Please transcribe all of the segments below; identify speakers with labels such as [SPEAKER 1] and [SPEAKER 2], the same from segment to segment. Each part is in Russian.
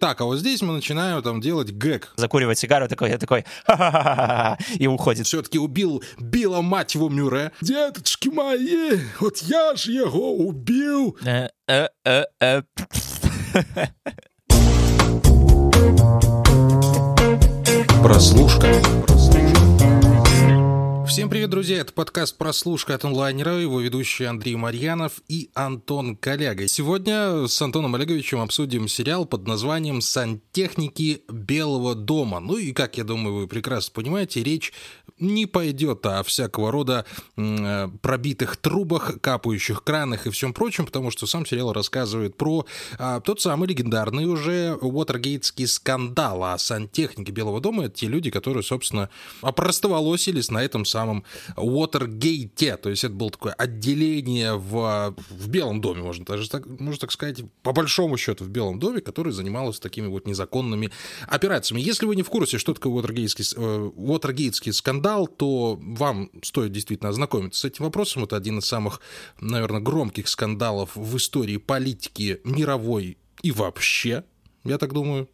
[SPEAKER 1] Так, а вот здесь мы начинаем там делать гэг.
[SPEAKER 2] Закуривать сигару такой, я такой, и уходит.
[SPEAKER 1] Все-таки убил Билла, мать его, Мюре. Деточки мои, вот я же его убил.
[SPEAKER 2] Э, э, э, э.
[SPEAKER 1] Прослушка. Всем привет, друзья! Это подкаст «Прослушка» от онлайнера, его ведущий Андрей Марьянов и Антон Коляга. Сегодня с Антоном Олеговичем обсудим сериал под названием «Сантехники Белого дома». Ну и, как я думаю, вы прекрасно понимаете, речь не пойдет о всякого рода э, пробитых трубах, капающих кранах и всем прочем, потому что сам сериал рассказывает про э, тот самый легендарный уже Уотергейтский скандал, а сантехники Белого дома — это те люди, которые, собственно, опростоволосились на этом самом Уотергейте, то есть это было такое отделение в, в Белом доме, можно даже так, можно так сказать, по большому счету в Белом доме, которое занималось такими вот незаконными операциями. Если вы не в курсе, что такое Уотергейтский, э, Уотергейтский скандал, то вам стоит действительно ознакомиться с этим вопросом. Это один из самых, наверное, громких скандалов в истории политики мировой и вообще, я так думаю.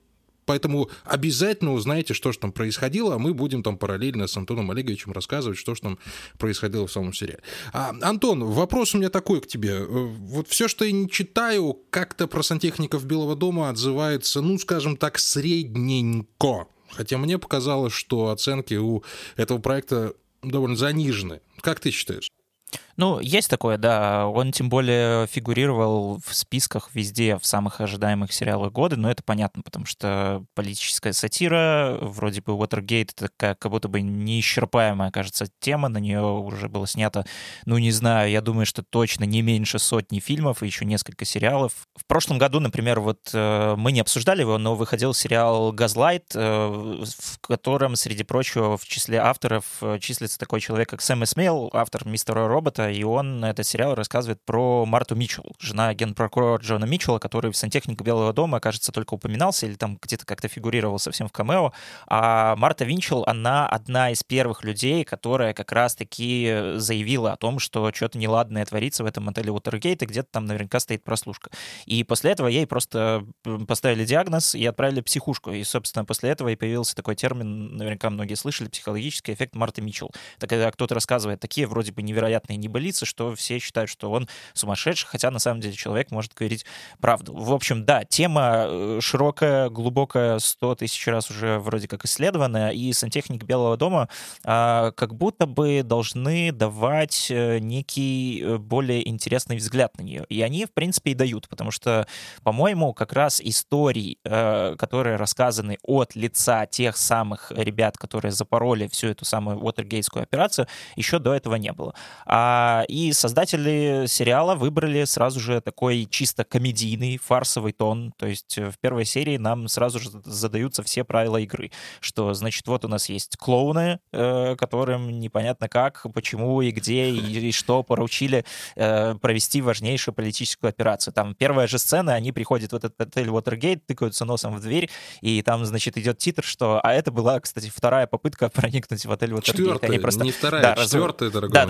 [SPEAKER 1] Поэтому обязательно узнаете, что же там происходило, а мы будем там параллельно с Антоном Олеговичем рассказывать, что же там происходило в самом сериале. А, Антон, вопрос у меня такой к тебе. Э, вот все, что я не читаю, как-то про сантехников Белого дома отзывается, ну, скажем так, средненько. Хотя мне показалось, что оценки у этого проекта довольно занижены. Как ты считаешь?
[SPEAKER 2] Ну, есть такое, да. Он тем более фигурировал в списках везде, в самых ожидаемых сериалах года, но это понятно, потому что политическая сатира, вроде бы Watergate, это такая как будто бы неисчерпаемая, кажется, тема, на нее уже было снято, ну, не знаю, я думаю, что точно не меньше сотни фильмов и еще несколько сериалов. В прошлом году, например, вот э, мы не обсуждали его, но выходил сериал «Газлайт», э, в котором, среди прочего, в числе авторов э, числится такой человек, как Сэм Эсмейл, автор «Мистера Робота», и он, этот сериал рассказывает про Марту Митчелл, жена генпрокурора Джона Митчелла, который в «Сантехнике Белого дома», кажется, только упоминался или там где-то как-то фигурировал совсем в камео. А Марта Винчелл, она одна из первых людей, которая как раз-таки заявила о том, что что-то неладное творится в этом отеле Уотергейт, и где-то там наверняка стоит прослушка. И после этого ей просто поставили диагноз и отправили психушку. И, собственно, после этого и появился такой термин, наверняка многие слышали, психологический эффект Марты Митчелл. Это когда кто-то рассказывает такие вроде бы невероятные небылицы, что все считают, что он сумасшедший, хотя на самом деле человек может говорить правду. В общем, да, тема э, широкая, глубокая, сто тысяч раз уже вроде как исследованная, и сантехник Белого дома а, как будто бы должны давать э, некий э, более интересный взгляд на нее. И они, в принципе, и дают, потому что, по-моему, как раз истории, которые рассказаны от лица тех самых ребят, которые запороли всю эту самую Уотергейтскую операцию, еще до этого не было. А, и создатели сериала выбрали сразу же такой чисто комедийный, фарсовый тон. То есть э, в первой серии нам сразу же задаются все правила игры. Что, значит, вот у нас есть клоуны, э, которым непонятно как, почему и где, и, что поручили э, провести важнейшую политическую операцию. Там первая же сцена, они приходят в этот отель Уотергейт, тыкаются носом в дверь, и там, значит, идет титр, что... А это была, кстати, вторая попытка проникнуть в отель Уотергейт.
[SPEAKER 1] Четвертая, они просто... не вторая, да, четвертая, дорогой
[SPEAKER 2] да,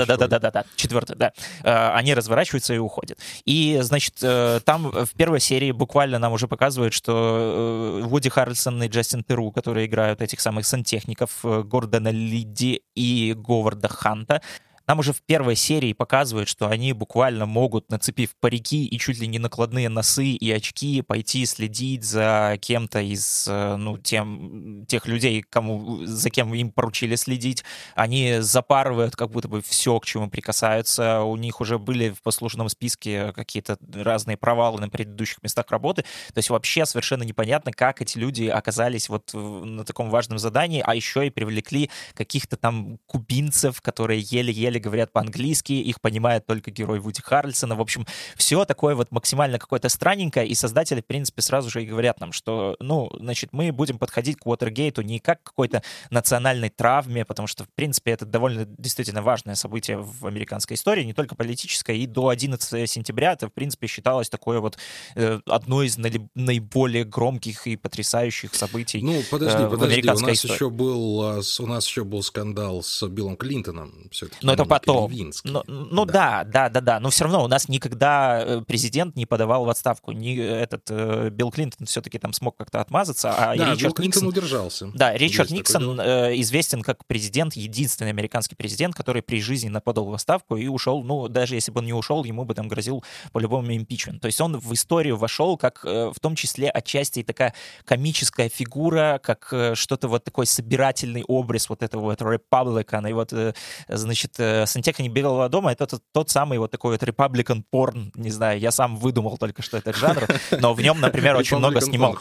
[SPEAKER 2] да, да, э, они разворачиваются и уходят. И, значит, э, там в первой серии буквально нам уже показывают, что э, Вуди Харрельсон и Джастин Теру, которые играют этих самых сантехников, Гордона Лиди и Говарда Ханта, нам уже в первой серии показывают, что они буквально могут, нацепив парики и чуть ли не накладные носы и очки, пойти следить за кем-то из, э, ну, тем, тех людей, кому, за кем им поручили следить. Они запарывают как будто бы все, к чему прикасаются. У них уже были в послужном списке какие-то разные провалы на предыдущих местах работы. То есть вообще совершенно непонятно, как эти люди оказались вот на таком важном задании, а еще и привлекли каких-то там кубинцев, которые еле-еле еле говорят по-английски, их понимает только герой Вуди Харрельсона. В общем, все такое вот максимально какое-то странненькое, и создатели, в принципе, сразу же и говорят нам, что, ну, значит, мы будем подходить к Уотергейту не как к какой-то национальной травме, потому что, в принципе, это довольно действительно важное событие в американской истории, не только политическое, и до 11 сентября это, в принципе, считалось такое вот э, одно из наиболее громких и потрясающих событий
[SPEAKER 1] Ну, подожди,
[SPEAKER 2] э,
[SPEAKER 1] подожди, у нас
[SPEAKER 2] истории.
[SPEAKER 1] еще был, а, у нас еще был скандал с Биллом Клинтоном.
[SPEAKER 2] Но это потом. Ну, ну да. да, да, да, да. Но все равно у нас никогда э, президент не подавал в отставку. Не этот э, Билл Клинтон все-таки там смог как-то отмазаться, а
[SPEAKER 1] да,
[SPEAKER 2] Ричард
[SPEAKER 1] Билл Клинтон Никсон... удержался.
[SPEAKER 2] Да, Ричард Есть Никсон э, известен как президент, единственный американский президент, который при жизни подал в отставку и ушел. Ну, даже если бы он не ушел, ему бы там грозил по-любому импичмент. То есть он в историю вошел как э, в том числе отчасти такая комическая фигура, как э, что-то вот такой собирательный образ вот этого вот Republican. И вот, э, значит, э, Сантехник Белого дома — это тот, тот самый вот такой вот Republican порн, не знаю, я сам выдумал только что этот жанр, но в нем, например, очень много снимал.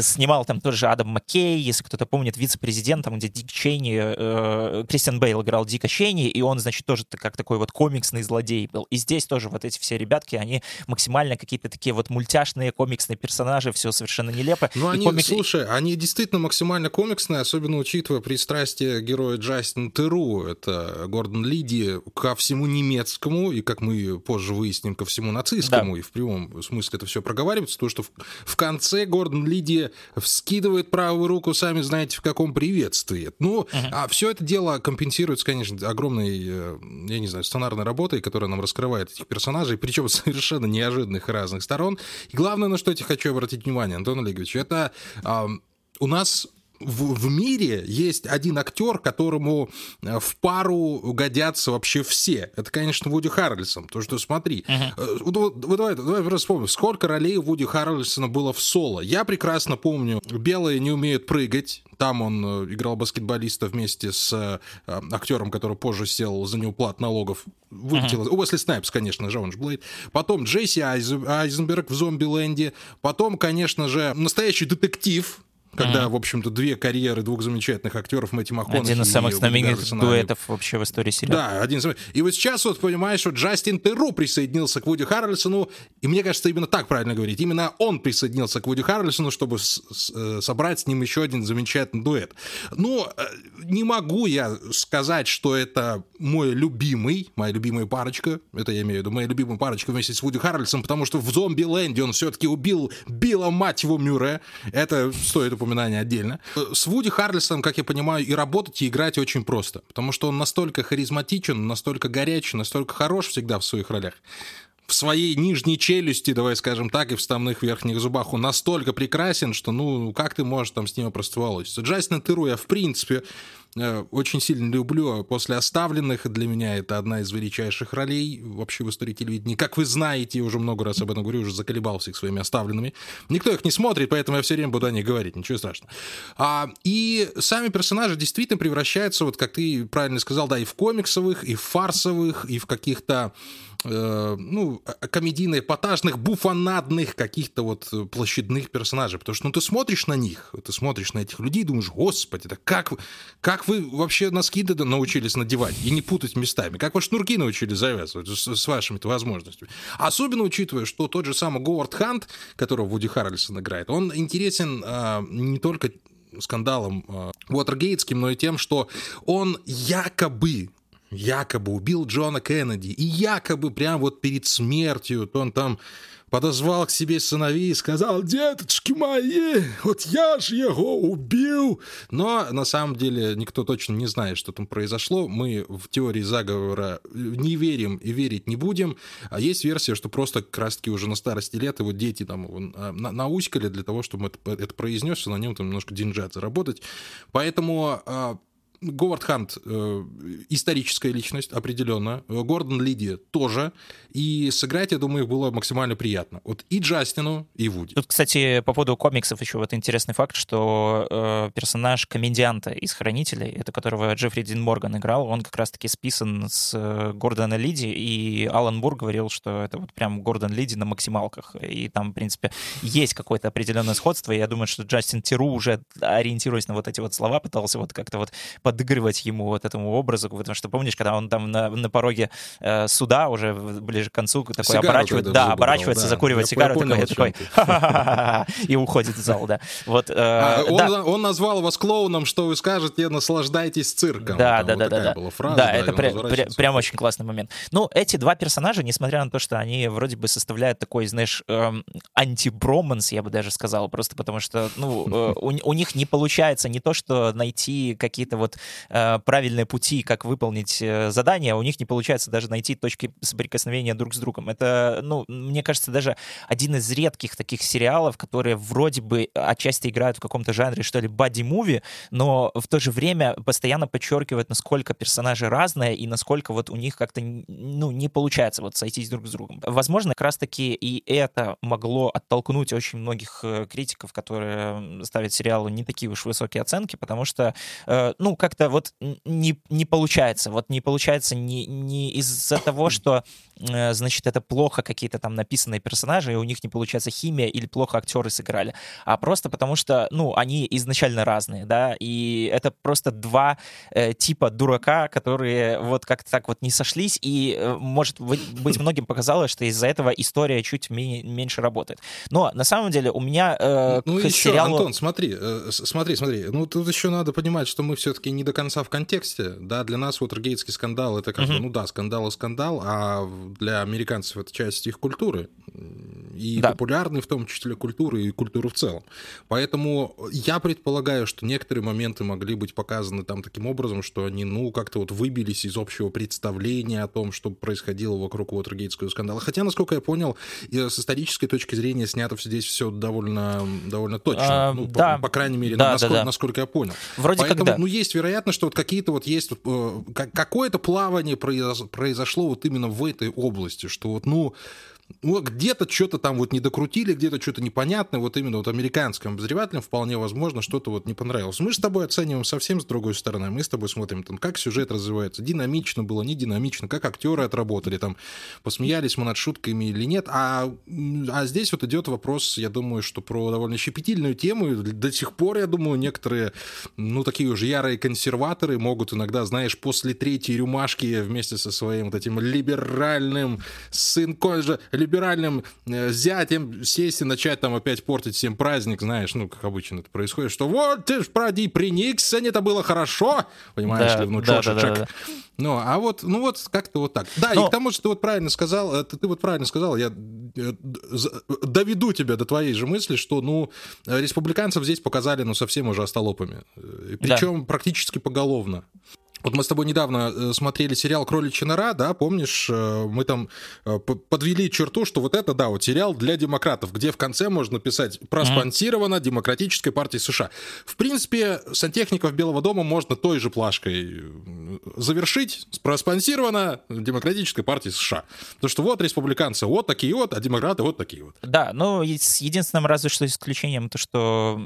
[SPEAKER 2] Снимал там тоже Адам Маккей, если кто-то помнит, вице-президентом, где Дик Чейни, э, Кристиан Бейл играл Дика Чейни, и он, значит, тоже как такой вот комиксный злодей был. И здесь тоже вот эти все ребятки, они максимально какие-то такие вот мультяшные комиксные персонажи, все совершенно нелепо.
[SPEAKER 1] Ну, они, комик... слушай, они действительно максимально комиксные, особенно учитывая пристрастие героя Джастина Теру, это Гордон Лиди, ко всему немецкому, и, как мы позже выясним, ко всему нацистскому, да. и в прямом смысле это все проговаривается, то, что в, в конце Гордон Лиди вскидывает правую руку, сами знаете, в каком приветствии. Ну, uh-huh. а все это дело компенсируется, конечно, огромной, э, я не знаю, сценарной работой, которая нам раскрывает этих персонажей, причем совершенно неожиданных разных сторон. И главное, на что я хочу обратить внимание, Антон Олегович, это э, у нас в, в мире есть один актер, которому э, в пару годятся вообще все. Это, конечно, Вуди Харрельсон. То, что смотри, uh-huh. вот, вот, давай, давай просто вспомним, сколько ролей Вуди Харрельсона было в соло. Я прекрасно помню «Белые не умеют прыгать». Там он э, играл баскетболиста вместе с актером, который позже сел за неуплат налогов. Вылетел. Uh-huh. Уэсли Снайпс, конечно же, он же Блейд. Потом Джесси Айзенберг в «Зомби-ленде». Потом, конечно же, настоящий детектив, когда, mm. в общем-то, две карьеры двух замечательных актеров Мэтти МакКонахи
[SPEAKER 2] Один из самых знаменитых дуэтов вообще в истории сериала.
[SPEAKER 1] Да, один из. И вот сейчас вот понимаешь, что Джастин Терру присоединился к Вуди Харрельсону, и мне кажется, именно так правильно говорить. Именно он присоединился к Вуди Харрельсону, чтобы с- с- э, собрать с ним еще один замечательный дуэт. Ну, э, не могу я сказать, что это мой любимый, моя любимая парочка, это я имею в виду, моя любимая парочка вместе с Вуди Харрельсоном, потому что в «Зомби-ленде» он все-таки убил Билла, мать его, Мюрре. Это стоит упоминание отдельно. С Вуди Харрельсоном, как я понимаю, и работать, и играть очень просто, потому что он настолько харизматичен, настолько горячий, настолько хорош всегда в своих ролях в своей нижней челюсти, давай скажем так, и в вставных верхних зубах он настолько прекрасен, что, ну, как ты можешь там с ним простоволочиться? Джастина Теру я, в принципе, очень сильно люблю. После «Оставленных» для меня это одна из величайших ролей вообще в истории телевидения. Как вы знаете, я уже много раз об этом говорю, уже заколебался их своими «Оставленными». Никто их не смотрит, поэтому я все время буду о них говорить, ничего страшного. А, и сами персонажи действительно превращаются, вот как ты правильно сказал, да, и в комиксовых, и в фарсовых, и в каких-то э, ну, комедийно-эпатажных, буфанадных каких-то вот площадных персонажей. Потому что, ну, ты смотришь на них, ты смотришь на этих людей и думаешь, господи, да как, как вы вообще носки научились надевать и не путать местами? Как вы шнурки научились завязывать с, с вашими-то возможностями? Особенно учитывая, что тот же самый Говард Хант, которого Вуди Харрельсон играет, он интересен э, не только скандалом э, Уотергейтским, но и тем, что он якобы якобы убил Джона Кеннеди, и якобы прям вот перед смертью он там подозвал к себе сыновей и сказал, деточки мои, вот я же его убил. Но на самом деле никто точно не знает, что там произошло. Мы в теории заговора не верим и верить не будем. А есть версия, что просто как раз таки уже на старости лет его дети там а, науськали для того, чтобы это, это произнес, и на нем там немножко деньжат заработать. Поэтому а, Говард Хант э, историческая личность, определенно. Гордон Лиди тоже. И сыграть, я думаю, было максимально приятно. Вот и Джастину, и Вуди.
[SPEAKER 2] Тут, кстати, по поводу комиксов еще вот интересный факт, что э, персонаж комедианта из «Хранителей», это которого Джеффри Дин Морган играл, он как раз-таки списан с э, Гордона Лиди, и Алан Бур говорил, что это вот прям Гордон Лиди на максималках. И там, в принципе, есть какое-то определенное сходство. Я думаю, что Джастин Тиру уже, ориентируясь на вот эти вот слова, пытался вот как-то вот подыгрывать ему вот этому образу, потому что помнишь, когда он там на, на пороге э, суда уже ближе к концу такой Сигару оборачивает, да, оборачивается, да. закуривает я сигару, понял, такой, такой и уходит в зал, да. Вот, э,
[SPEAKER 1] а, он, да. он назвал вас клоуном, что вы скажете, наслаждайтесь цирком.
[SPEAKER 2] Да, да, да, да, да. Была фраза, да, да, это пря- пря- прям очень классный момент. Ну, эти два персонажа, несмотря на то, что они вроде бы составляют такой, знаешь, эм, антиброманс, я бы даже сказал, просто потому что, ну, э, у, у них не получается не то, что найти какие-то вот э, правильные пути, как выполнить э, задание, у них не получается даже найти точки соприкосновения друг с другом. Это, ну, мне кажется, даже один из редких таких сериалов, которые вроде бы отчасти играют в каком-то жанре, что ли, бади-муви, но в то же время постоянно подчеркивают, насколько персонажи разные и насколько вот у них как-то, ну, не получается вот сойтись друг с другом. Возможно, как раз-таки и это могло оттолкнуть очень многих э, критиков, которые ставят сериалу не такие уж высокие оценки, потому что, э, ну, как-то вот не, не получается. Вот не получается не, не из-за того, что, э, значит, это плохо какие-то там написанные персонажи, и у них не получается химия, или плохо актеры сыграли, а просто потому что, ну, они изначально разные, да, и это просто два э, типа дурака, которые вот как-то так вот не сошлись, и, э, может быть, многим показалось, что из-за этого история чуть меньше работает. Но на самом деле у меня э,
[SPEAKER 1] ну, к еще, сериалу... Антон, смотри, э, смотри, смотри, ну тут еще надо понимать, что мы все-таки не до конца в контексте, да, для нас вот Ргейтский скандал это как uh-huh. бы, ну да, скандал и скандал, а для американцев это часть их культуры, и да. популярной в том числе культуры и культуры в целом. Поэтому я предполагаю, что некоторые моменты могли быть показаны там таким образом, что они, ну, как-то вот выбились из общего представления о том, что происходило вокруг Уотергейтского скандала. Хотя, насколько я понял, с исторической точки зрения снято здесь все довольно, довольно точно. А, ну, да. по, по крайней мере, да, насколько, да, да. насколько я понял.
[SPEAKER 2] Вроде
[SPEAKER 1] Поэтому,
[SPEAKER 2] как да.
[SPEAKER 1] ну, есть вероятность, что вот какие-то вот есть э, какое-то плавание произошло вот именно в этой области, что вот, ну, ну, где-то что-то там вот не докрутили, где-то что-то непонятное, вот именно вот американским обозревателям вполне возможно что-то вот не понравилось. Мы с тобой оцениваем совсем с другой стороны, мы с тобой смотрим, там, как сюжет развивается, динамично было, не динамично, как актеры отработали, там, посмеялись мы над шутками или нет, а, а здесь вот идет вопрос, я думаю, что про довольно щепетильную тему, до сих пор, я думаю, некоторые, ну, такие уже ярые консерваторы могут иногда, знаешь, после третьей рюмашки вместе со своим вот этим либеральным сынком же, либеральным э, зятем сесть и начать там опять портить всем праздник, знаешь, ну, как обычно это происходит, что вот ты ж проди при Никсоне, это было хорошо, понимаешь да, ли, внучок. Да, да, да, Ну, а вот, ну вот как-то вот так. Да, Но... и к тому, что ты вот правильно сказал, это ты вот правильно сказал, я э, доведу тебя до твоей же мысли, что, ну, республиканцев здесь показали, ну, совсем уже остолопами. Причем да. практически поголовно. Вот мы с тобой недавно э, смотрели сериал «Кроличья нора», да, помнишь, э, мы там э, подвели черту, что вот это, да, вот сериал для демократов, где в конце можно написать «проспонсировано Демократической партией США». В принципе, сантехников Белого дома можно той же плашкой завершить, проспонсировано Демократической партией США. Потому что вот республиканцы вот такие вот, а демократы вот такие вот.
[SPEAKER 2] Да, ну, с единственным разве что исключением то, что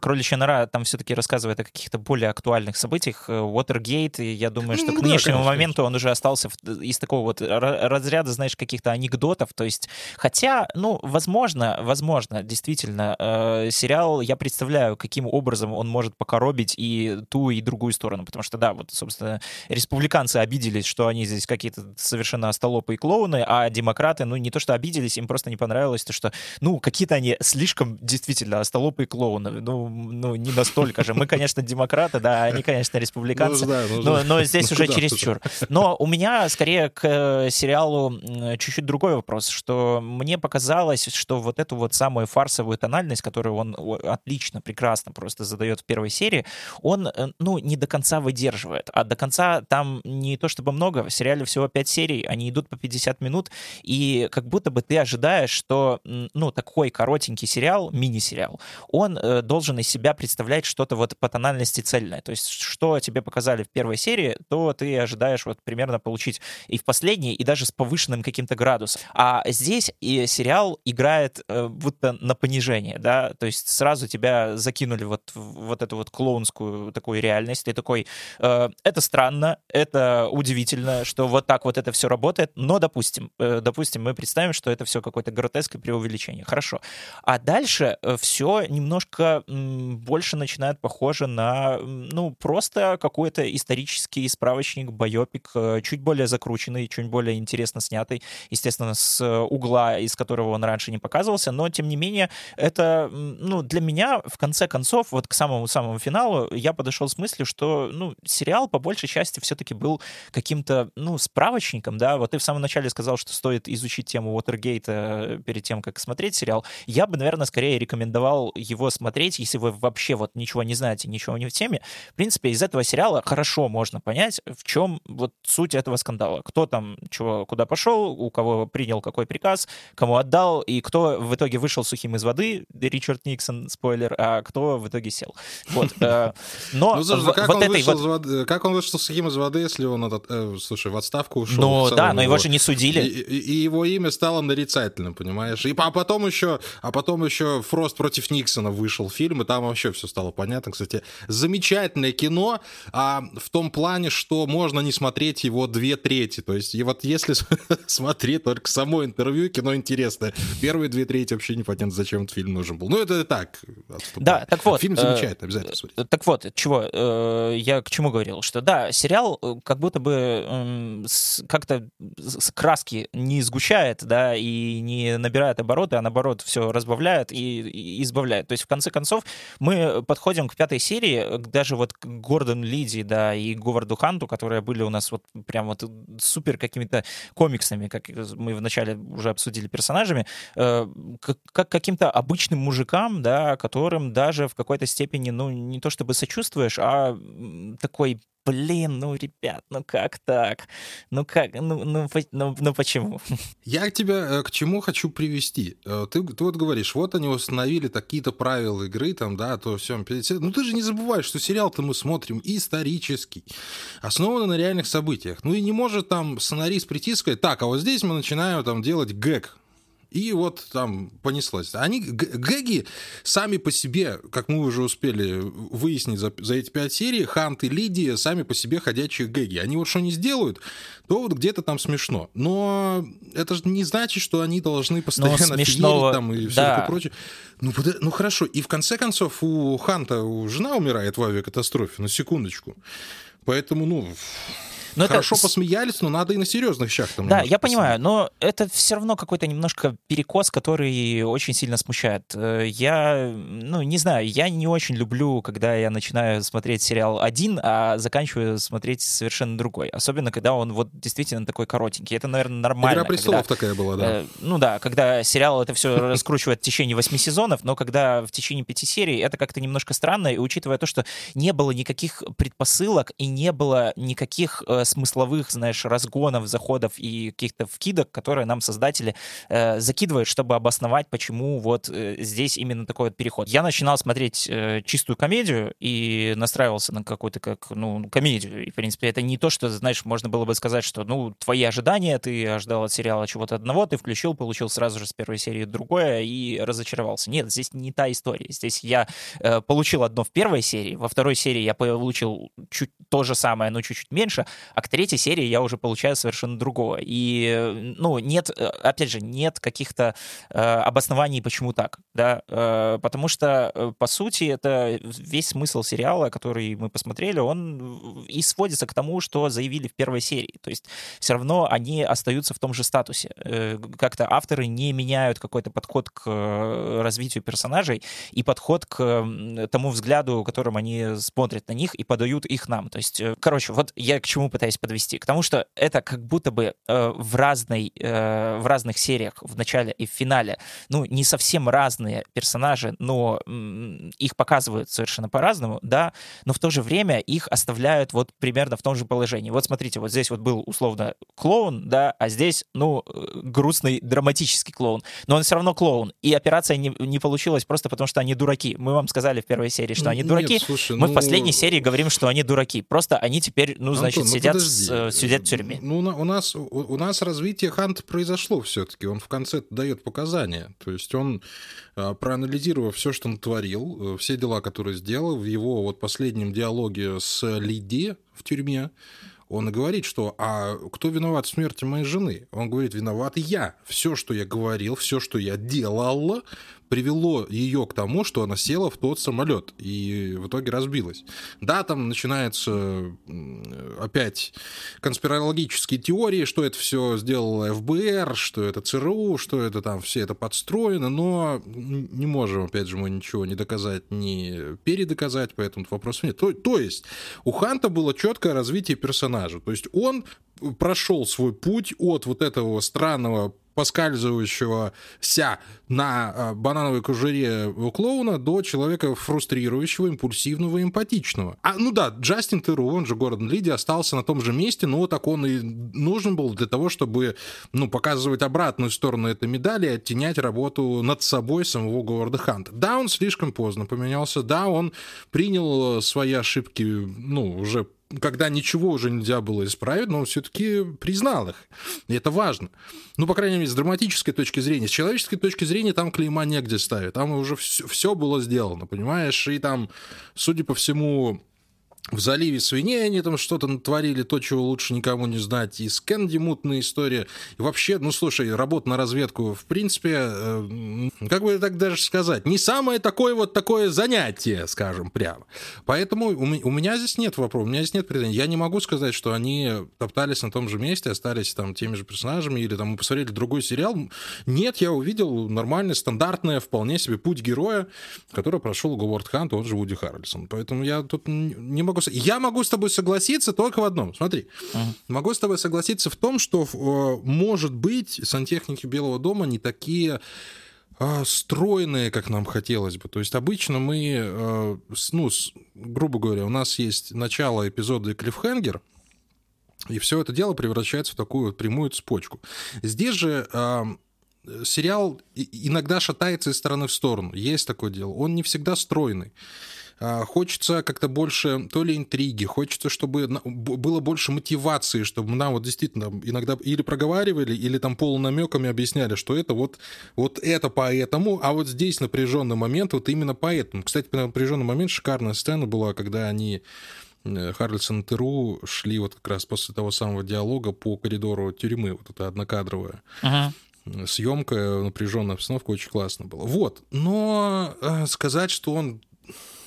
[SPEAKER 2] «Кроличья нора» там все-таки рассказывает о каких-то более актуальных событиях. Уотергейт и я думаю, что ну, к нынешнему да, моменту он уже остался из такого вот разряда, знаешь, каких-то анекдотов, то есть, хотя, ну, возможно, возможно, действительно, э, сериал, я представляю, каким образом он может покоробить и ту, и другую сторону, потому что, да, вот, собственно, республиканцы обиделись, что они здесь какие-то совершенно остолопы и клоуны, а демократы, ну, не то, что обиделись, им просто не понравилось то, что, ну, какие-то они слишком, действительно, остолопы и клоуны, ну, ну не настолько же. Мы, конечно, демократы, да, они, конечно, республиканцы. Ну, да, ну, но, но здесь ну, уже чересчур. Но у меня скорее к э, сериалу чуть-чуть другой вопрос, что мне показалось, что вот эту вот самую фарсовую тональность, которую он отлично, прекрасно просто задает в первой серии, он, э, ну, не до конца выдерживает. А до конца там не то чтобы много, в сериале всего 5 серий, они идут по 50 минут, и как будто бы ты ожидаешь, что, ну, такой коротенький сериал, мини-сериал, он э, должен из себя представлять что-то вот по тональности цельное. То есть что тебе показали в первой серии, то ты ожидаешь вот примерно получить и в последней, и даже с повышенным каким-то градусом. А здесь и сериал играет э, будто на понижение, да, то есть сразу тебя закинули вот вот эту вот клоунскую такую реальность, ты такой, э, это странно, это удивительно, что вот так вот это все работает, но допустим, э, допустим, мы представим, что это все какое-то гротеское преувеличение, хорошо. А дальше э, все немножко м, больше начинает похоже на, ну, просто какое-то историческое исторический справочник, байопик, э, чуть более закрученный, чуть более интересно снятый, естественно, с угла, из которого он раньше не показывался, но, тем не менее, это, ну, для меня, в конце концов, вот к самому-самому финалу я подошел с мыслью, что, ну, сериал по большей части все-таки был каким-то, ну, справочником, да, вот ты в самом начале сказал, что стоит изучить тему Уотергейта перед тем, как смотреть сериал. Я бы, наверное, скорее рекомендовал его смотреть, если вы вообще вот ничего не знаете, ничего не в теме. В принципе, из этого сериала хорошо можно понять, в чем вот суть этого скандала. Кто там чего, куда пошел, у кого принял какой приказ, кому отдал, и кто в итоге вышел сухим из воды, Ричард Никсон, спойлер, а кто в итоге сел. Вот. Э, но ну,
[SPEAKER 1] слушай, как, он вышел из воды, как он вышел сухим из воды, если он, этот, э, слушай, в отставку ушел?
[SPEAKER 2] Ну да, но его же не судили.
[SPEAKER 1] И, и его имя стало нарицательным, понимаешь? И а потом еще, а потом еще Фрост против Никсона вышел фильм, и там вообще все стало понятно. Кстати, замечательное кино а, в том плане, что можно не смотреть его две трети. То есть, и вот если смотреть только само интервью, кино интересное. Первые две трети вообще непонятно, зачем этот фильм нужен был. Ну, это так.
[SPEAKER 2] Отступаю. Да, так вот.
[SPEAKER 1] Фильм замечательный, обязательно смотреть.
[SPEAKER 2] Так вот, чего, э, я к чему говорил, что да, сериал э, как будто бы э, как-то краски не сгущает, да, и не набирает обороты, а наоборот все разбавляет и, и избавляет. То есть, в конце концов, мы подходим к пятой серии, даже вот к Гордону Лиди, да, и Говарду Ханту, которые были у нас вот прям вот супер какими-то комиксами, как мы вначале уже обсудили персонажами, э, как, как каким-то обычным мужикам, да, которым даже в какой-то степени, ну, не то чтобы сочувствуешь, а такой блин, ну, ребят, ну как так? Ну как, ну, ну, ну, ну почему?
[SPEAKER 1] Я тебя э, к чему хочу привести. Э, ты, ты вот говоришь, вот они установили такие-то правила игры, там, да, то все. Ну ты же не забываешь, что сериал-то мы смотрим исторический, основанный на реальных событиях. Ну и не может там сценарист прийти и сказать, так, а вот здесь мы начинаем там делать гэг, и вот там понеслось. Они, гэги сами по себе, как мы уже успели выяснить за, за эти пять серий, Хант и Лидия сами по себе ходячие гэги. Они вот что не сделают, то вот где-то там смешно. Но это же не значит, что они должны постоянно смешного... там и все да. такое прочее. Ну, ну хорошо, и в конце концов у Ханта у жена умирает в авиакатастрофе, на секундочку. Поэтому, ну, но Хорошо это... посмеялись, но надо и на серьезных щах там.
[SPEAKER 2] Да, я понимаю, но это все равно какой-то немножко перекос, который очень сильно смущает. Э, я, ну, не знаю, я не очень люблю, когда я начинаю смотреть сериал один, а заканчиваю смотреть совершенно другой. Особенно, когда он вот действительно такой коротенький. Это, наверное, нормально.
[SPEAKER 1] Игра престолов когда, такая была, да. Э,
[SPEAKER 2] ну да, когда сериал это все раскручивает в течение восьми сезонов, но когда в течение пяти серий, это как-то немножко странно, и учитывая то, что не было никаких предпосылок и не было никаких э, смысловых, знаешь, разгонов, заходов и каких-то вкидок, которые нам создатели э, закидывают, чтобы обосновать, почему вот э, здесь именно такой вот переход. Я начинал смотреть э, чистую комедию и настраивался на какую-то как, ну, комедию. И, в принципе, это не то, что, знаешь, можно было бы сказать, что, ну, твои ожидания, ты ожидал от сериала чего-то одного, ты включил, получил сразу же с первой серии другое и разочаровался. Нет, здесь не та история. Здесь я э, получил одно в первой серии, во второй серии я получил чуть то же самое, но чуть-чуть меньше, а к третьей серии я уже получаю совершенно другого. И, ну, нет, э, опять же, нет каких-то э, обоснований, почему так, да, э, потому что, э, по сути, это весь смысл сериала, который мы посмотрели, он и сводится к тому, что заявили в первой серии. То есть все равно они остаются в том же статусе. Э, как-то авторы не меняют какой-то подход к э, развитию персонажей и подход к тому взгляду, которым они смотрят на них и подают их нам. То есть, короче, вот я к чему пытаюсь подвести? К тому, что это как будто бы э, в, разной, э, в разных сериях, в начале и в финале, ну, не совсем разные персонажи, но м, их показывают совершенно по-разному, да, но в то же время их оставляют вот примерно в том же положении. Вот смотрите, вот здесь вот был условно клоун, да, а здесь, ну, э, грустный, драматический клоун. Но он все равно клоун. И операция не, не получилась просто потому, что они дураки. Мы вам сказали в первой серии, что они дураки. Нет, слушай, Мы ну... в последней серии говорим, что они дураки. Просто они теперь, ну, значит, ну, сидят подожди. Э, сидят в тюрьме.
[SPEAKER 1] Ну, у нас, у нас развитие Ханта произошло все-таки. Он в конце дает показания. То есть он, а, проанализировав все, что он творил, э, все дела, которые сделал, в его вот последнем диалоге с Лиди в тюрьме, он и говорит, что «а кто виноват в смерти моей жены?» Он говорит «виноват я. Все, что я говорил, все, что я делал, привело ее к тому, что она села в тот самолет и в итоге разбилась. Да, там начинаются опять конспирологические теории, что это все сделало ФБР, что это ЦРУ, что это там все это подстроено, но не можем, опять же, мы ничего не доказать, не передоказать, поэтому вопросов нет. То, то есть у Ханта было четкое развитие персонажа, то есть он прошел свой путь от вот этого странного поскальзывающегося на а, банановой кожуре у клоуна до человека фрустрирующего, импульсивного, эмпатичного. А, ну да, Джастин Теру, он же Гордон Лиди, остался на том же месте, но так он и нужен был для того, чтобы, ну, показывать обратную сторону этой медали и оттенять работу над собой самого Говарда Ханта. Да, он слишком поздно поменялся, да, он принял свои ошибки, ну, уже когда ничего уже нельзя было исправить, но все-таки признал их. И это важно. Ну, по крайней мере, с драматической точки зрения. С человеческой точки зрения там клейма негде ставить. Там уже все, все было сделано, понимаешь? И там, судя по всему, в заливе свиней они там что-то натворили, то, чего лучше никому не знать. И с Кенди мутная история. И вообще, ну, слушай, работа на разведку, в принципе, э, как бы так даже сказать, не самое такое вот такое занятие, скажем прямо. Поэтому у, у меня здесь нет вопросов, у меня здесь нет претензий. Я не могу сказать, что они топтались на том же месте, остались там теми же персонажами, или там мы посмотрели другой сериал. Нет, я увидел нормальное, стандартное, вполне себе путь героя, который прошел Говард Хант, он же Вуди Харрельсон. Поэтому я тут не могу могу... Я могу с тобой согласиться только в одном. Смотри. Uh-huh. Могу с тобой согласиться в том, что, э, может быть, сантехники Белого дома не такие э, стройные, как нам хотелось бы. То есть обычно мы, э, ну, грубо говоря, у нас есть начало эпизода и клиффхенгер, и все это дело превращается в такую вот прямую цепочку. Здесь же сериал иногда шатается из стороны в сторону. Есть такое дело. Он не всегда стройный. А, хочется как-то больше то ли интриги, хочется, чтобы было больше мотивации, чтобы нам вот действительно иногда или проговаривали, или там полунамеками объясняли, что это вот, вот это поэтому, а вот здесь напряженный момент вот именно поэтому. Кстати, напряженный момент, шикарная сцена была, когда они э, Харлисон и Теру шли вот как раз после того самого диалога по коридору тюрьмы, вот это однокадровая. Uh-huh съемка, напряженная обстановка очень классно была. Вот. Но э, сказать, что он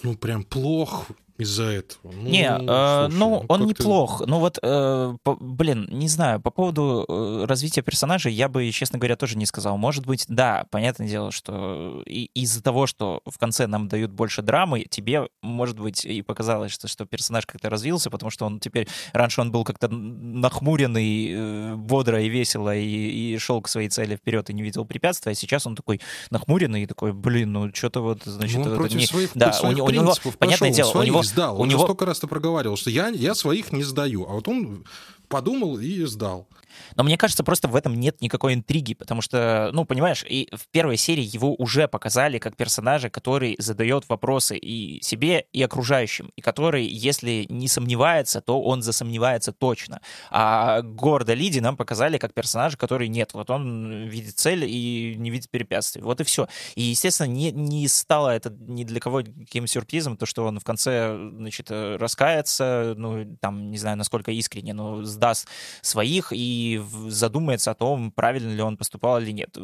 [SPEAKER 1] ну, прям плох из-за этого. Ну,
[SPEAKER 2] не, э, слушай, ну, ну он неплох. Ну вот, э, по, блин, не знаю, по поводу э, развития персонажей я бы, честно говоря, тоже не сказал. Может быть, да, понятное дело, что и, из-за того, что в конце нам дают больше драмы, тебе, может быть, и показалось, что, что персонаж как-то развился, потому что он теперь... Раньше он был как-то нахмуренный, э, бодро и весело, и, и шел к своей цели вперед и не видел препятствий, а сейчас он такой нахмуренный и такой, блин, ну что-то вот, значит...
[SPEAKER 1] Ну, против
[SPEAKER 2] не... да, у, у него, понятное дело, у него
[SPEAKER 1] сдал.
[SPEAKER 2] У
[SPEAKER 1] он
[SPEAKER 2] него...
[SPEAKER 1] столько раз ты проговаривал, что я, я своих не сдаю. А вот он подумал и сдал.
[SPEAKER 2] Но мне кажется, просто в этом нет никакой интриги, потому что, ну, понимаешь, и в первой серии его уже показали как персонажа, который задает вопросы и себе, и окружающим, и который, если не сомневается, то он засомневается точно. А Гордо Лиди нам показали как персонажа, который нет, вот он видит цель и не видит препятствий. Вот и все. И, естественно, не, не стало это ни для кого каким сюрпризом, то, что он в конце, значит, раскается, ну, там, не знаю, насколько искренне, но сдаст своих и задумается о том, правильно ли он поступал или нет.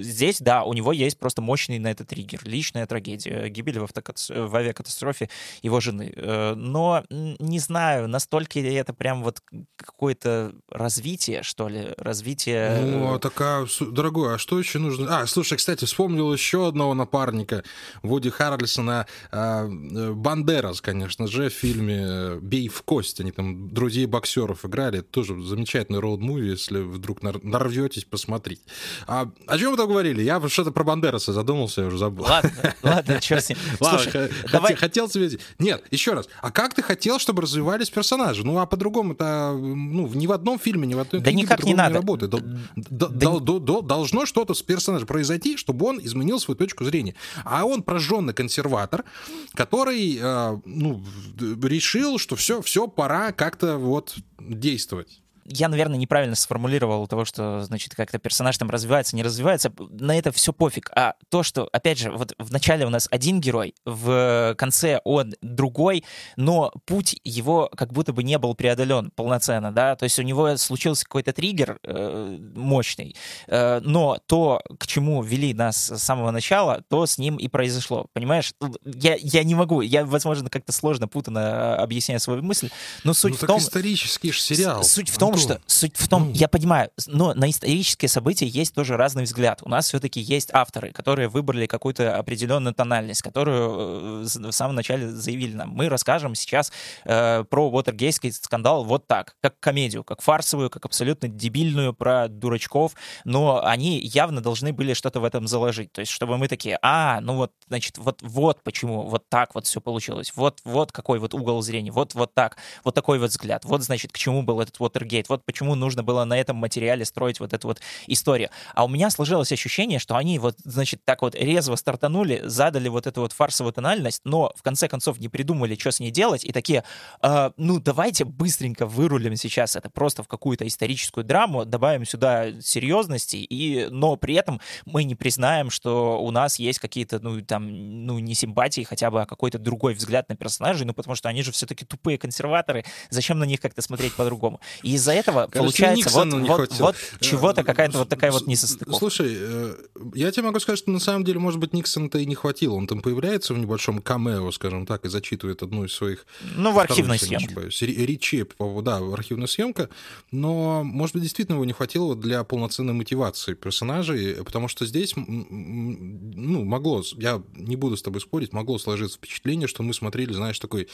[SPEAKER 2] Здесь, да, у него есть просто мощный на это триггер. Личная трагедия, гибель в, автокат... в авиакатастрофе его жены. Э, но, не знаю, настолько это прям вот какое-то развитие, что ли, развитие...
[SPEAKER 1] Ну, а такая, дорогой, а что еще нужно? А, слушай, кстати, вспомнил еще одного напарника Вуди Харрельсона, а, э, Бандерас, конечно же, в фильме «Бей в кость». Они там друзей боксеров играли. тоже замечательный роуд-муви муви, если вдруг нарветесь, посмотреть. А о чем мы там говорили? Я что-то про Бандераса задумался, я уже забыл.
[SPEAKER 2] Ладно, ладно, что с ним.
[SPEAKER 1] Слушай, давай... хотел тебе... Нет, еще раз. А как ты хотел, чтобы развивались персонажи? Ну, а по-другому это ну, ни в одном фильме, ни в одной
[SPEAKER 2] да никак не надо. Не
[SPEAKER 1] работает. Да, да, да, должно что-то с персонажем произойти, чтобы он изменил свою точку зрения. А он прожженный консерватор, который э, ну, решил, что все, все, пора как-то вот действовать.
[SPEAKER 2] Я, наверное, неправильно сформулировал того, что, значит, как-то персонаж там развивается, не развивается. На это все пофиг. А то, что, опять же, вот в начале у нас один герой, в конце он другой, но путь его как будто бы не был преодолен полноценно, да, то есть у него случился какой-то триггер э, мощный, э, но то, к чему вели нас с самого начала, то с ним и произошло, понимаешь? Я, я не могу, я, возможно, как-то сложно, путанно объясняю свою мысль, но суть
[SPEAKER 1] ну,
[SPEAKER 2] в том...
[SPEAKER 1] исторический же сериал.
[SPEAKER 2] Суть в том, Антон. что... Суть в том, я понимаю, но на исторические события есть тоже разный взгляд. У нас все-таки есть авторы, которые выбрали какую-то определенную тональность, которую э, в самом начале заявили нам. Мы расскажем сейчас э, про Уотергейский скандал вот так, как комедию, как фарсовую, как абсолютно дебильную про дурачков, но они явно должны были что-то в этом заложить. То есть, чтобы мы такие, а, ну вот, значит, вот, вот почему, вот так вот все получилось, вот, вот какой вот угол зрения, вот, вот так, вот такой вот взгляд, вот, значит, к чему был этот Уотергейт, вот почему нужно было на этом материале строить вот эту вот историю. А у меня сложилось ощущение, что они вот, значит, так вот резво стартанули, задали вот эту вот фарсовую тональность, но в конце концов не придумали, что с ней делать, и такие, э, ну, давайте быстренько вырулим сейчас это просто в какую-то историческую драму, добавим сюда серьезности, и, но при этом мы не признаем, что у нас есть какие-то, ну, там, ну, не симпатии хотя бы, а какой-то другой взгляд на персонажей, ну, потому что они же все-таки тупые консерваторы, зачем на них как-то смотреть по-другому? И из-за этого Кажется, получается вот, вот, вот чего-то, какая-то вот такая вот несостыковка.
[SPEAKER 1] Слушай, э, я тебе могу сказать, что на самом деле, может быть, Никсона-то и не хватило, он там появляется в небольшом камео, скажем так, и зачитывает одну из своих...
[SPEAKER 2] Ну, в архивной съемке.
[SPEAKER 1] Речи, да, архивная съемка, но, может быть, действительно его не хватило для полноценной мотивации персонажей, потому что здесь, ну, могло, я не буду с тобой спорить, могло сложиться впечатление, что мы смотрели, знаешь, такой,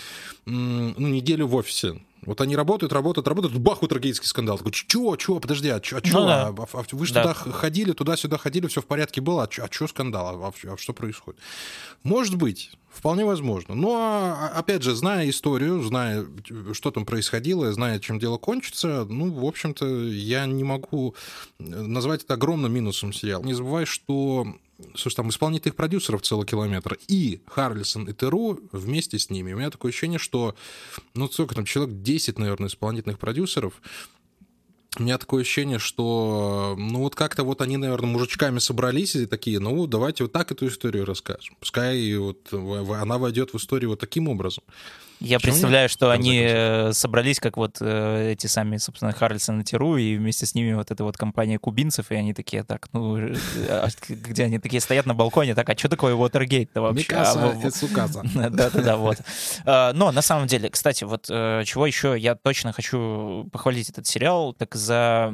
[SPEAKER 1] ну, неделю в офисе, вот они работают, работают, работают, бах, утрагейский скандал. Такой, чё, чё, подожди, а а чё? Ну, да. а, а, вы же да. туда ходили, туда-сюда ходили, все в порядке было, а чё, а скандал, а, а, а что происходит? Может быть, Вполне возможно. Но, а, опять же, зная историю, зная, что там происходило, зная, чем дело кончится, ну, в общем-то, я не могу назвать это огромным минусом сериала. Не забывай, что слушай, там исполнительных продюсеров целый километр, и Харлисон, и Теру вместе с ними. У меня такое ощущение, что, ну, сколько там, человек 10, наверное, исполнительных продюсеров, у меня такое ощущение, что, ну, вот как-то вот они, наверное, мужичками собрались и такие, ну, давайте вот так эту историю расскажем. Пускай вот она войдет в историю вот таким образом.
[SPEAKER 2] Я Почему представляю, что они э, собрались, как вот э, эти сами, собственно, Харльсон и Тиру, и вместе с ними вот эта вот компания кубинцев, и они такие, так, ну, э, а где они такие стоят на балконе, так, а что такое Watergate-то вообще?
[SPEAKER 1] Микаса а, Цукаса.
[SPEAKER 2] Да-да-да, вот. А, но на самом деле, кстати, вот чего еще я точно хочу похвалить этот сериал, так за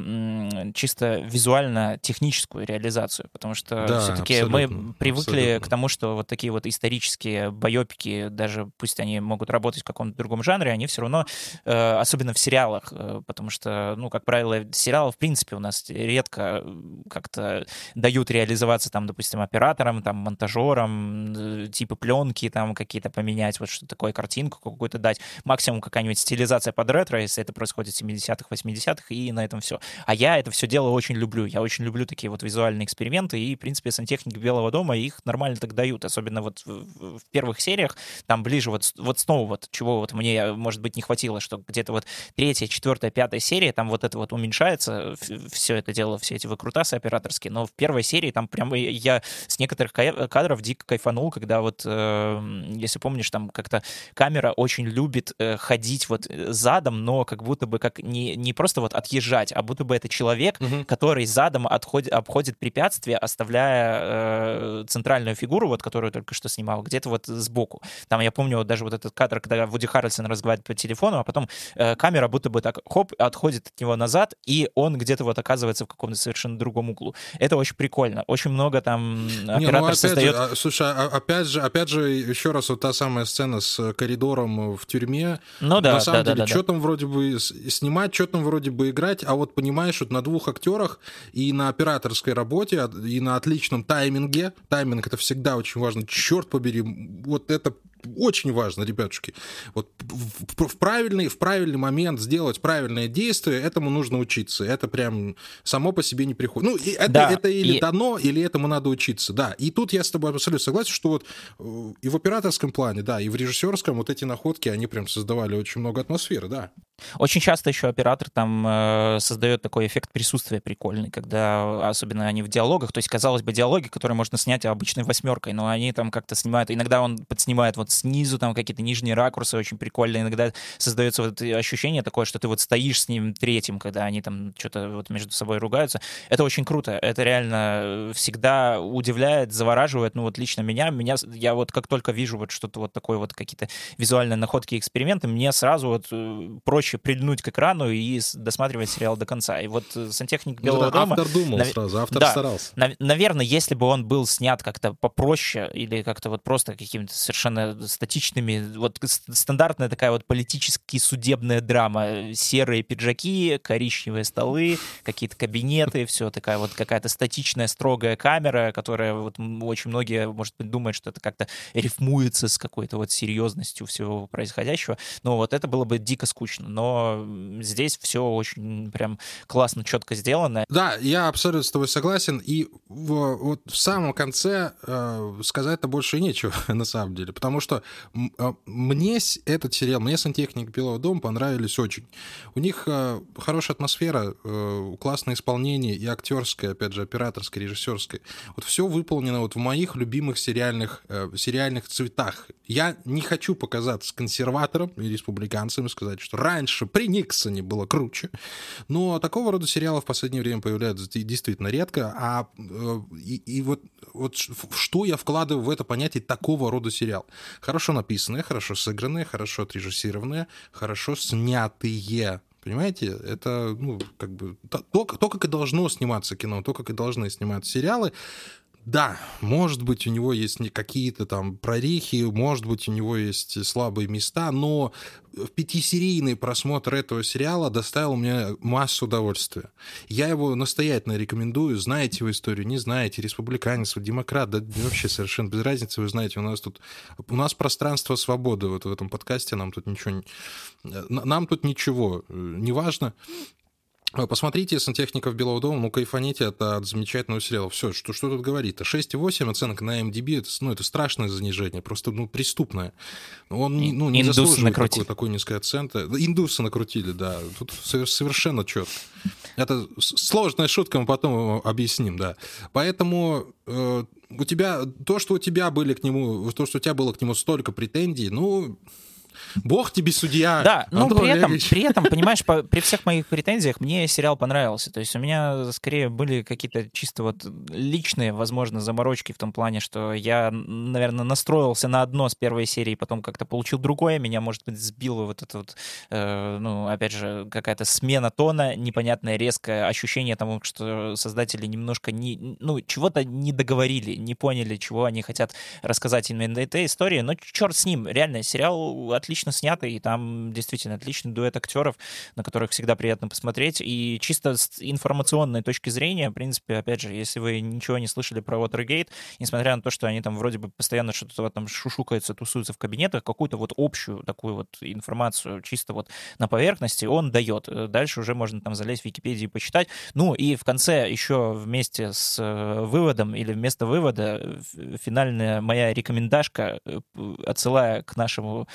[SPEAKER 2] чисто визуально-техническую реализацию, потому что все-таки мы привыкли к тому, что вот такие вот исторические байопики, даже пусть они могут работать работать в каком-то другом жанре, они все равно, э, особенно в сериалах, э, потому что, ну, как правило, сериалы, в принципе, у нас редко э, как-то дают реализоваться, там, допустим, операторам, там, монтажерам, типа пленки там какие-то поменять, вот что такое, картинку какую-то дать. Максимум какая-нибудь стилизация под ретро, если это происходит в 70-х, 80-х, и на этом все. А я это все дело очень люблю. Я очень люблю такие вот визуальные эксперименты, и, в принципе, сантехники Белого дома их нормально так дают, особенно вот в, в первых сериях, там ближе вот, вот снова вот чего вот мне, может быть, не хватило, что где-то вот третья, четвертая, пятая серия, там вот это вот уменьшается, все это дело, все эти выкрутасы операторские, но в первой серии там прям я с некоторых кадров дико кайфанул, когда вот, э, если помнишь, там как-то камера очень любит э, ходить вот э, задом, но как будто бы как не, не просто вот отъезжать, а будто бы это человек, угу. который задом отходит, обходит препятствия, оставляя э, центральную фигуру, вот которую только что снимал, где-то вот сбоку. Там я помню вот даже вот этот кадр, когда Вуди Харрельсон разговаривает по телефону, а потом э, камера будто бы так хоп, отходит от него назад, и он где-то вот оказывается в каком-то совершенно другом углу. Это очень прикольно. Очень много там оператор Не, ну, опять создает...
[SPEAKER 1] Же, а, слушай, а, опять же, опять же, еще раз, вот та самая сцена с коридором в тюрьме. Ну да, На самом да, деле, да, да, что да. там вроде бы снимать, что там вроде бы играть, а вот понимаешь, вот на двух актерах и на операторской работе, а, и на отличном тайминге, тайминг это всегда очень важно, черт побери, вот это очень важно, ребятушки. Вот в, правильный, в правильный момент сделать правильное действие, этому нужно учиться. Это прям само по себе не приходит. Ну, это, да, это или и... дано, или этому надо учиться, да. И тут я с тобой абсолютно согласен, что вот э, и в операторском плане, да, и в режиссерском вот эти находки, они прям создавали очень много атмосферы, да.
[SPEAKER 2] Очень часто еще оператор там э, создает такой эффект присутствия прикольный, когда особенно они в диалогах, то есть, казалось бы, диалоги, которые можно снять обычной восьмеркой, но они там как-то снимают, иногда он подснимает вот снизу там какие-то нижние ракурсы очень прикольные, иногда создается вот ощущение такое, что ты вот стоишь с ним третьим, когда они там что-то вот между собой ругаются. Это очень круто, это реально всегда удивляет, завораживает, ну вот лично меня, меня, я вот как только вижу вот что-то вот такое вот какие-то визуальные находки, эксперименты, мне сразу вот э, проще проще прильнуть к экрану и досматривать сериал до конца. И вот э, «Сантехник Белого ну, да, дома...»
[SPEAKER 1] Автор думал нав... сразу, автор
[SPEAKER 2] да,
[SPEAKER 1] старался.
[SPEAKER 2] Нав... Наверное, если бы он был снят как-то попроще или как-то вот просто какими-то совершенно статичными... Вот стандартная такая вот политически судебная драма. Серые пиджаки, коричневые столы, какие-то кабинеты, все такая вот какая-то статичная, строгая камера, которая вот очень многие, может быть, думают, что это как-то рифмуется с какой-то вот серьезностью всего происходящего. Но вот это было бы дико скучно но здесь все очень прям классно, четко сделано.
[SPEAKER 1] Да, я абсолютно с тобой согласен, и в, вот в самом конце э, сказать-то больше нечего, на самом деле, потому что э, мне этот сериал, мне «Сантехник Белого дома» понравились очень. У них э, хорошая атмосфера, э, классное исполнение и актерское, опять же, операторское, режиссерское. Вот все выполнено вот в моих любимых сериальных, э, сериальных цветах. Я не хочу показаться консерватором и республиканцем и сказать, что раньше раньше при Никсоне было круче. Но такого рода сериалы в последнее время появляются действительно редко. А э, и, и вот, вот что я вкладываю в это понятие такого рода сериал? Хорошо написанные, хорошо сыгранные, хорошо отрежиссированные, хорошо снятые Понимаете, это, ну, как бы, то, то, как и должно сниматься кино, то, как и должны сниматься сериалы, да, может быть, у него есть какие-то там прорехи, может быть, у него есть слабые места, но пятисерийный просмотр этого сериала доставил мне массу удовольствия. Я его настоятельно рекомендую. Знаете вы историю, не знаете, республиканец, демократ, да вообще совершенно без разницы. Вы знаете, у нас тут у нас пространство свободы вот в этом подкасте, нам тут ничего нам тут ничего э, не важно. Э, посмотрите «Сантехников Белого дома», ну, кайфаните от, от замечательного сериала. Все, что, что тут говорить-то? 6,8 оценка на MDB, это, ну, это страшное занижение, просто, ну, преступное. Он ну, не Индусы заслуживает такой, такой низкой оценки. Индусы накрутили, да. Тут совершенно четко. Это сложная шутка, мы потом объясним, да. Поэтому э, у тебя, то, что у тебя были к нему, то, что у тебя было к нему столько претензий, ну, Бог тебе судья.
[SPEAKER 2] Да, но при этом, при этом, понимаешь, по, при всех моих претензиях мне сериал понравился. То есть у меня скорее были какие-то чисто вот личные, возможно, заморочки в том плане, что я, наверное, настроился на одно с первой серии, потом как-то получил другое. Меня, может быть, сбило вот это вот, э, ну, опять же, какая-то смена тона, непонятное, резкое ощущение того, что создатели немножко не, ну, чего-то не договорили, не поняли, чего они хотят рассказать именно этой истории. Но черт с ним, реально, сериал отлично отлично снято, и там действительно отличный дуэт актеров, на которых всегда приятно посмотреть. И чисто с информационной точки зрения, в принципе, опять же, если вы ничего не слышали про Watergate, несмотря на то, что они там вроде бы постоянно что-то там шушукаются, тусуются в кабинетах, какую-то вот общую такую вот информацию чисто вот на поверхности он дает. Дальше уже можно там залезть в Википедию и почитать. Ну и в конце еще вместе с э, выводом или вместо вывода финальная моя рекомендашка, э, отсылая к нашему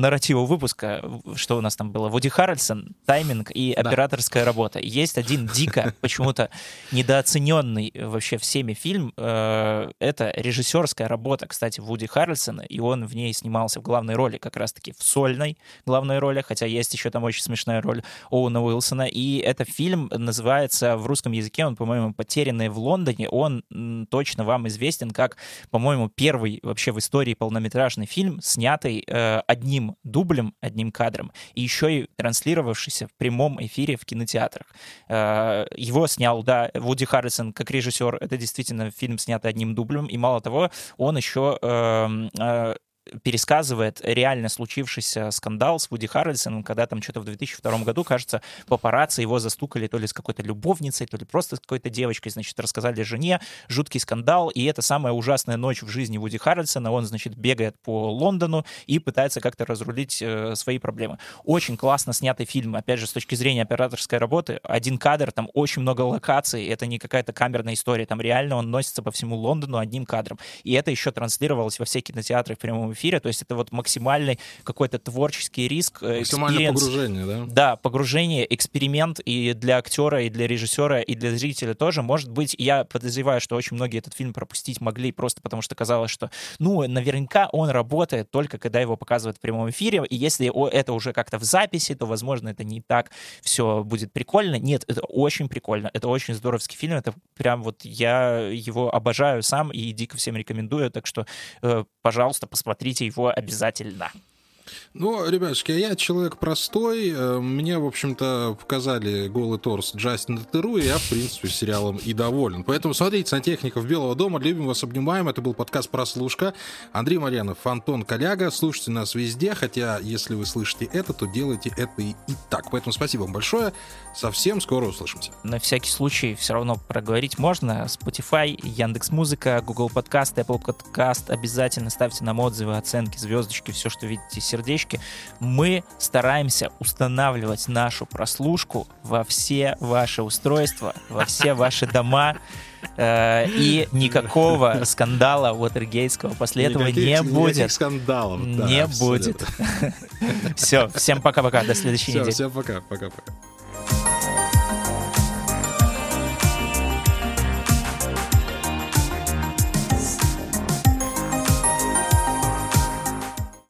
[SPEAKER 2] нарратива выпуска, что у нас там было, Вуди Харрельсон, тайминг и да. операторская работа. Есть один дико почему-то недооцененный вообще всеми фильм. Э, это режиссерская работа, кстати, Вуди Харрельсона, и он в ней снимался в главной роли, как раз-таки в сольной главной роли, хотя есть еще там очень смешная роль Оуна Уилсона. И это фильм называется в русском языке, он, по-моему, «Потерянные в Лондоне». Он точно вам известен как, по-моему, первый вообще в истории полнометражный фильм, снятый э, одним дублем, одним кадром, и еще и транслировавшийся в прямом эфире в кинотеатрах. Э, его снял, да, Вуди Харрисон как режиссер. Это действительно фильм, снятый одним дублем. И мало того, он еще эм, э, пересказывает реально случившийся скандал с Вуди Харрельсоном, когда там что-то в 2002 году, кажется, папарацци его застукали то ли с какой-то любовницей, то ли просто с какой-то девочкой, значит, рассказали жене, жуткий скандал, и это самая ужасная ночь в жизни Вуди Харрельсона, он, значит, бегает по Лондону и пытается как-то разрулить э, свои проблемы. Очень классно снятый фильм, опять же, с точки зрения операторской работы, один кадр, там очень много локаций, это не какая-то камерная история, там реально он носится по всему Лондону одним кадром, и это еще транслировалось во все кинотеатры в прямом то есть это вот максимальный какой-то творческий риск,
[SPEAKER 1] э, Максимальное погружение, да?
[SPEAKER 2] Да, погружение, эксперимент и для актера, и для режиссера, и для зрителя тоже. Может быть, я подозреваю, что очень многие этот фильм пропустить могли просто потому, что казалось, что, ну, наверняка он работает только когда его показывают в прямом эфире, и если это уже как-то в записи, то, возможно, это не так все будет прикольно. Нет, это очень прикольно, это очень здоровский фильм, это прям вот я его обожаю сам и дико всем рекомендую, так что, э, пожалуйста, посмотрите его обязательно.
[SPEAKER 1] Ну, ребятушки, я человек простой. Э, мне, в общем-то, показали голый торс Джастина Теру, и я, в принципе, сериалом и доволен. Поэтому смотрите «Сантехников Белого дома». Любим вас, обнимаем. Это был подкаст «Прослушка». Андрей Марьянов, Антон Коляга. Слушайте нас везде, хотя, если вы слышите это, то делайте это и, и так. Поэтому спасибо вам большое. Совсем скоро услышимся.
[SPEAKER 2] На всякий случай все равно проговорить можно. Spotify, Яндекс Музыка, Google Подкаст, Apple Подкаст. Обязательно ставьте нам отзывы, оценки, звездочки, все, что видите, сердечки. Мы стараемся устанавливать нашу прослушку во все ваши устройства, во все ваши дома. Э, и никакого скандала Уотергейтского после этого не будет.
[SPEAKER 1] скандалов.
[SPEAKER 2] Не будет. Все, всем пока-пока, до следующей недели.
[SPEAKER 1] Всем пока, пока-пока.